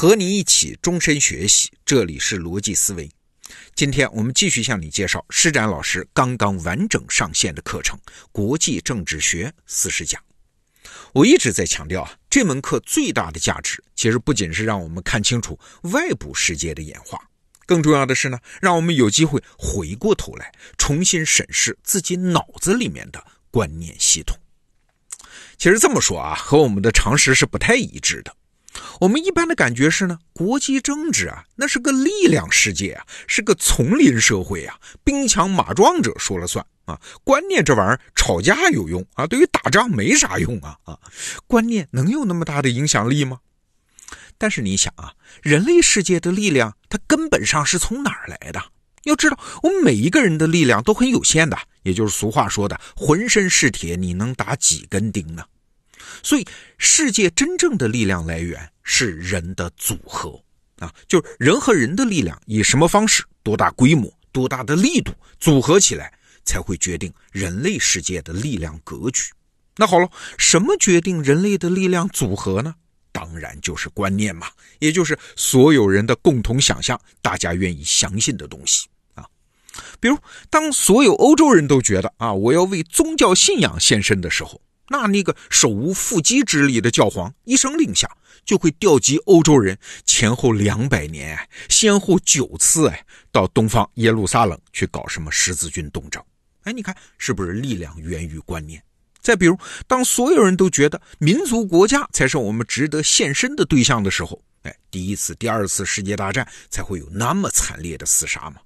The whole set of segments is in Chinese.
和你一起终身学习，这里是逻辑思维。今天我们继续向你介绍施展老师刚刚完整上线的课程《国际政治学四十讲》。我一直在强调啊，这门课最大的价值，其实不仅是让我们看清楚外部世界的演化，更重要的是呢，让我们有机会回过头来重新审视自己脑子里面的观念系统。其实这么说啊，和我们的常识是不太一致的。我们一般的感觉是呢，国际政治啊，那是个力量世界啊，是个丛林社会啊，兵强马壮者说了算啊。观念这玩意儿，吵架有用啊，对于打仗没啥用啊啊。观念能有那么大的影响力吗？但是你想啊，人类世界的力量，它根本上是从哪儿来的？要知道，我们每一个人的力量都很有限的，也就是俗话说的“浑身是铁，你能打几根钉呢？”所以，世界真正的力量来源是人的组合啊，就是人和人的力量以什么方式、多大规模、多大的力度组合起来，才会决定人类世界的力量格局。那好了，什么决定人类的力量组合呢？当然就是观念嘛，也就是所有人的共同想象，大家愿意相信的东西啊。比如，当所有欧洲人都觉得啊，我要为宗教信仰献身的时候。那那个手无缚鸡之力的教皇一声令下，就会调集欧洲人前后两百年，先后九次，哎，到东方耶路撒冷去搞什么十字军东征。哎，你看是不是力量源于观念？再比如，当所有人都觉得民族国家才是我们值得献身的对象的时候，哎，第一次、第二次世界大战才会有那么惨烈的厮杀嘛。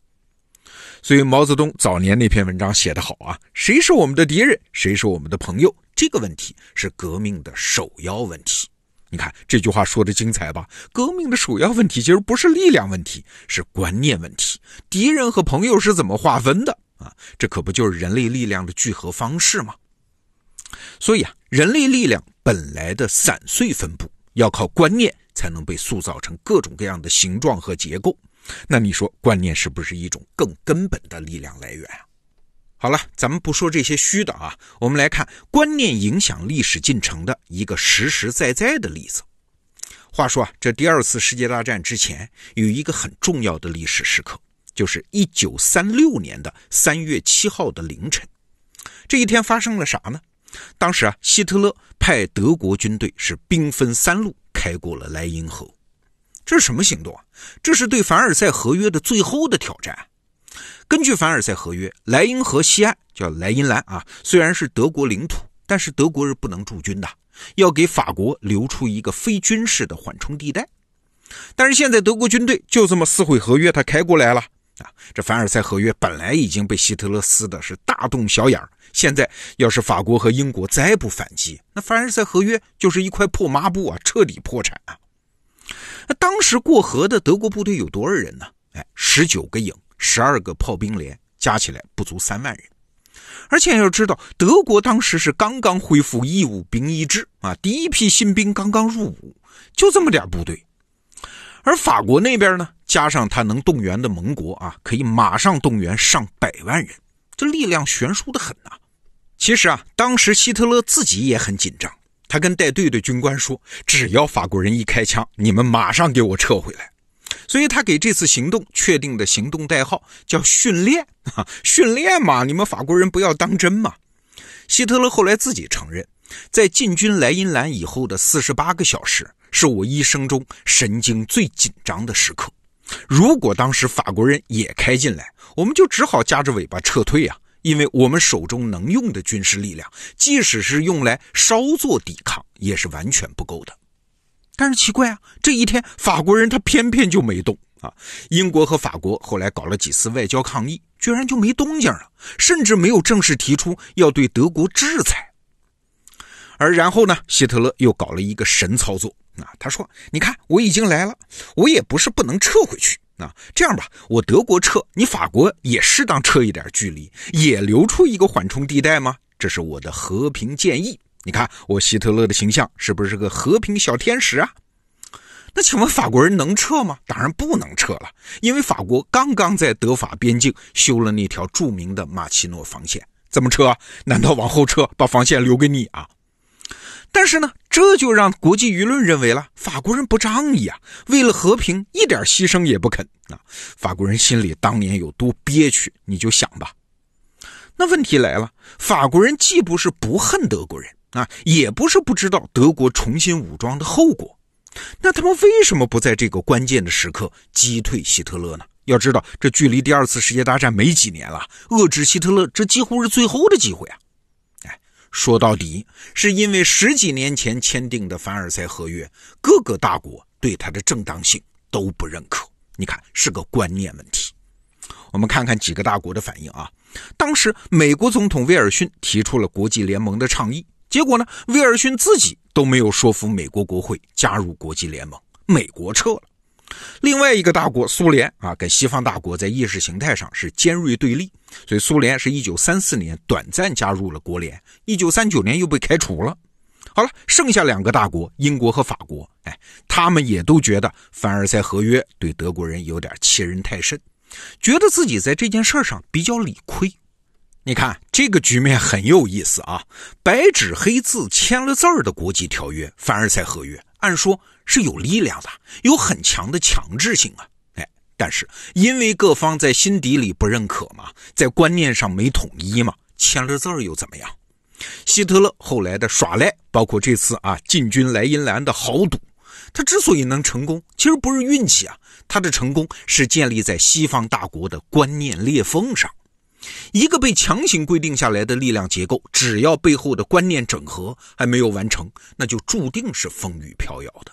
所以毛泽东早年那篇文章写得好啊，谁是我们的敌人，谁是我们的朋友？这个问题是革命的首要问题。你看这句话说的精彩吧？革命的首要问题其实不是力量问题，是观念问题。敌人和朋友是怎么划分的啊？这可不就是人类力量的聚合方式吗？所以啊，人类力量本来的散碎分布，要靠观念才能被塑造成各种各样的形状和结构。那你说，观念是不是一种更根本的力量来源啊？好了，咱们不说这些虚的啊，我们来看观念影响历史进程的一个实实在在的例子。话说啊，这第二次世界大战之前有一个很重要的历史时刻，就是一九三六年的三月七号的凌晨。这一天发生了啥呢？当时啊，希特勒派德国军队是兵分三路开过了莱茵河。这是什么行动啊？这是对凡尔赛合约的最后的挑战。根据凡尔赛合约，莱茵河西岸叫莱茵兰啊，虽然是德国领土，但是德国人不能驻军的，要给法国留出一个非军事的缓冲地带。但是现在德国军队就这么撕毁合约，他开过来了啊！这凡尔赛合约本来已经被希特勒撕的是大洞小眼儿，现在要是法国和英国再不反击，那凡尔赛合约就是一块破抹布啊，彻底破产啊！那当时过河的德国部队有多少人呢？哎，十九个营。十二个炮兵连加起来不足三万人，而且要知道，德国当时是刚刚恢复义务兵役制啊，第一批新兵刚刚入伍，就这么点部队。而法国那边呢，加上他能动员的盟国啊，可以马上动员上百万人，这力量悬殊的很呐。其实啊，当时希特勒自己也很紧张，他跟带队的军官说：“只要法国人一开枪，你们马上给我撤回来。”所以他给这次行动确定的行动代号叫“训练”啊，训练嘛，你们法国人不要当真嘛。希特勒后来自己承认，在进军莱茵兰以后的四十八个小时，是我一生中神经最紧张的时刻。如果当时法国人也开进来，我们就只好夹着尾巴撤退啊，因为我们手中能用的军事力量，即使是用来稍作抵抗，也是完全不够的。但是奇怪啊，这一天法国人他偏偏就没动啊！英国和法国后来搞了几次外交抗议，居然就没动静了，甚至没有正式提出要对德国制裁。而然后呢，希特勒又搞了一个神操作啊！他说：“你看，我已经来了，我也不是不能撤回去啊。这样吧，我德国撤，你法国也适当撤一点距离，也留出一个缓冲地带吗？这是我的和平建议。”你看我希特勒的形象是不是个和平小天使啊？那请问法国人能撤吗？当然不能撤了，因为法国刚刚在德法边境修了那条著名的马奇诺防线，怎么撤？难道往后撤，把防线留给你啊？但是呢，这就让国际舆论认为了法国人不仗义啊，为了和平一点牺牲也不肯啊。法国人心里当年有多憋屈，你就想吧。那问题来了，法国人既不是不恨德国人啊，也不是不知道德国重新武装的后果，那他们为什么不在这个关键的时刻击退希特勒呢？要知道，这距离第二次世界大战没几年了，遏制希特勒，这几乎是最后的机会啊！哎，说到底，是因为十几年前签订的凡尔赛合约，各个大国对它的正当性都不认可。你看，是个观念问题。我们看看几个大国的反应啊。当时，美国总统威尔逊提出了国际联盟的倡议，结果呢，威尔逊自己都没有说服美国国会加入国际联盟，美国撤了。另外一个大国苏联啊，跟西方大国在意识形态上是尖锐对立，所以苏联是一九三四年短暂加入了国联，一九三九年又被开除了。好了，剩下两个大国英国和法国，哎，他们也都觉得凡尔赛合约对德国人有点欺人太甚，觉得自己在这件事上比较理亏。你看这个局面很有意思啊，白纸黑字签了字儿的国际条约——凡尔赛合约。按说是有力量的，有很强的强制性啊，哎，但是因为各方在心底里不认可嘛，在观念上没统一嘛，签了字儿又怎么样？希特勒后来的耍赖，包括这次啊进军莱茵兰的豪赌，他之所以能成功，其实不是运气啊，他的成功是建立在西方大国的观念裂缝上。一个被强行规定下来的力量结构，只要背后的观念整合还没有完成，那就注定是风雨飘摇的。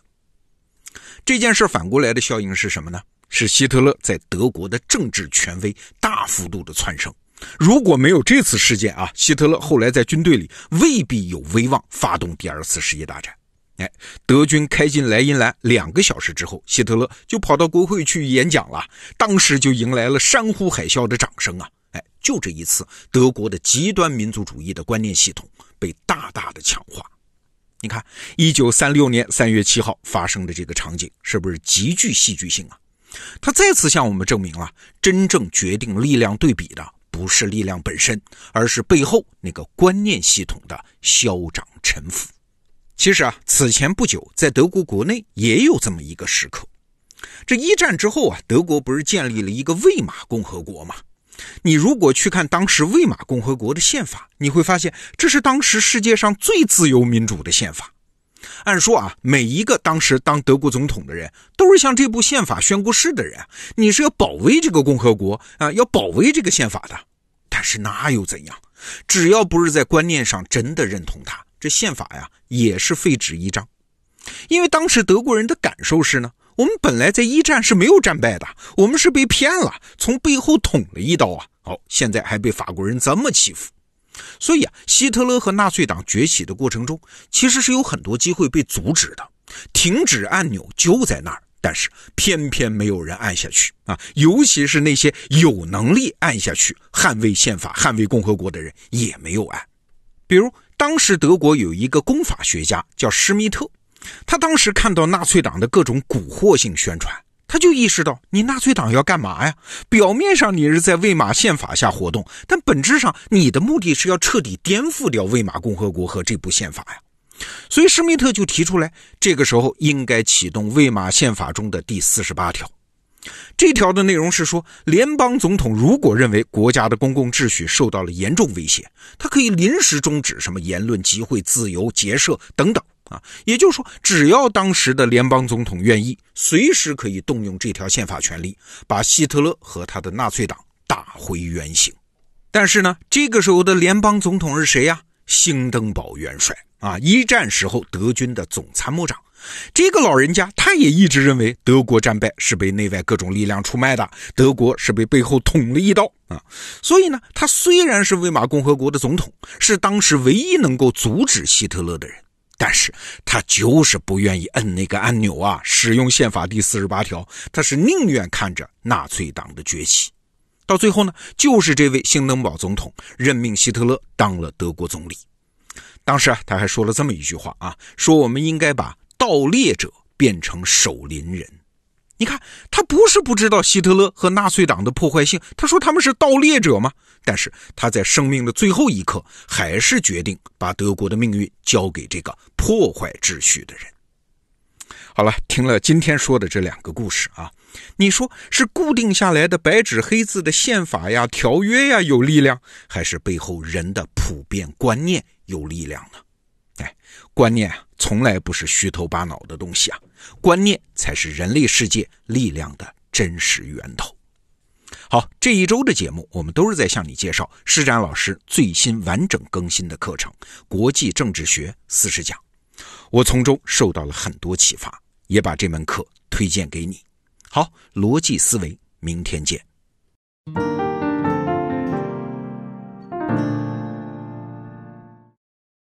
这件事反过来的效应是什么呢？是希特勒在德国的政治权威大幅度的蹿升。如果没有这次事件啊，希特勒后来在军队里未必有威望发动第二次世界大战。哎，德军开进莱茵兰两个小时之后，希特勒就跑到国会去演讲了，当时就迎来了山呼海啸的掌声啊！就这一次，德国的极端民族主义的观念系统被大大的强化。你看，一九三六年三月七号发生的这个场景，是不是极具戏剧性啊？他再次向我们证明了，真正决定力量对比的不是力量本身，而是背后那个观念系统的嚣张沉浮。其实啊，此前不久，在德国国内也有这么一个时刻。这一战之后啊，德国不是建立了一个魏玛共和国吗？你如果去看当时魏玛共和国的宪法，你会发现这是当时世界上最自由民主的宪法。按说啊，每一个当时当德国总统的人都是向这部宪法宣过誓的人，你是要保卫这个共和国啊，要保卫这个宪法的。但是那又怎样？只要不是在观念上真的认同它，这宪法呀也是废纸一张。因为当时德国人的感受是呢。我们本来在一战是没有战败的，我们是被骗了，从背后捅了一刀啊！好，现在还被法国人这么欺负，所以啊，希特勒和纳粹党崛起的过程中，其实是有很多机会被阻止的，停止按钮就在那儿，但是偏偏没有人按下去啊！尤其是那些有能力按下去捍卫宪法、捍卫共和国的人也没有按。比如，当时德国有一个公法学家叫施密特。他当时看到纳粹党的各种蛊惑性宣传，他就意识到，你纳粹党要干嘛呀？表面上你是在魏玛宪法下活动，但本质上你的目的是要彻底颠覆掉魏玛共和国和这部宪法呀。所以施密特就提出来，这个时候应该启动魏玛宪法中的第四十八条。这条的内容是说，联邦总统如果认为国家的公共秩序受到了严重威胁，他可以临时终止什么言论、集会自由、结社等等。啊，也就是说，只要当时的联邦总统愿意，随时可以动用这条宪法权利，把希特勒和他的纳粹党打回原形。但是呢，这个时候的联邦总统是谁呀？兴登堡元帅啊，一战时候德军的总参谋长。这个老人家他也一直认为德国战败是被内外各种力量出卖的，德国是被背后捅了一刀啊。所以呢，他虽然是魏玛共和国的总统，是当时唯一能够阻止希特勒的人。但是他就是不愿意摁那个按钮啊！使用宪法第四十八条，他是宁愿看着纳粹党的崛起。到最后呢，就是这位兴登堡总统任命希特勒当了德国总理。当时啊，他还说了这么一句话啊：说我们应该把盗猎者变成守林人。你看，他不是不知道希特勒和纳粹党的破坏性，他说他们是盗猎者吗？但是他在生命的最后一刻，还是决定把德国的命运交给这个破坏秩序的人。好了，听了今天说的这两个故事啊，你说是固定下来的白纸黑字的宪法呀、条约呀有力量，还是背后人的普遍观念有力量呢？哎，观念啊，从来不是虚头巴脑的东西啊，观念才是人类世界力量的真实源头。好，这一周的节目，我们都是在向你介绍施展老师最新完整更新的课程《国际政治学四十讲》，我从中受到了很多启发，也把这门课推荐给你。好，逻辑思维，明天见。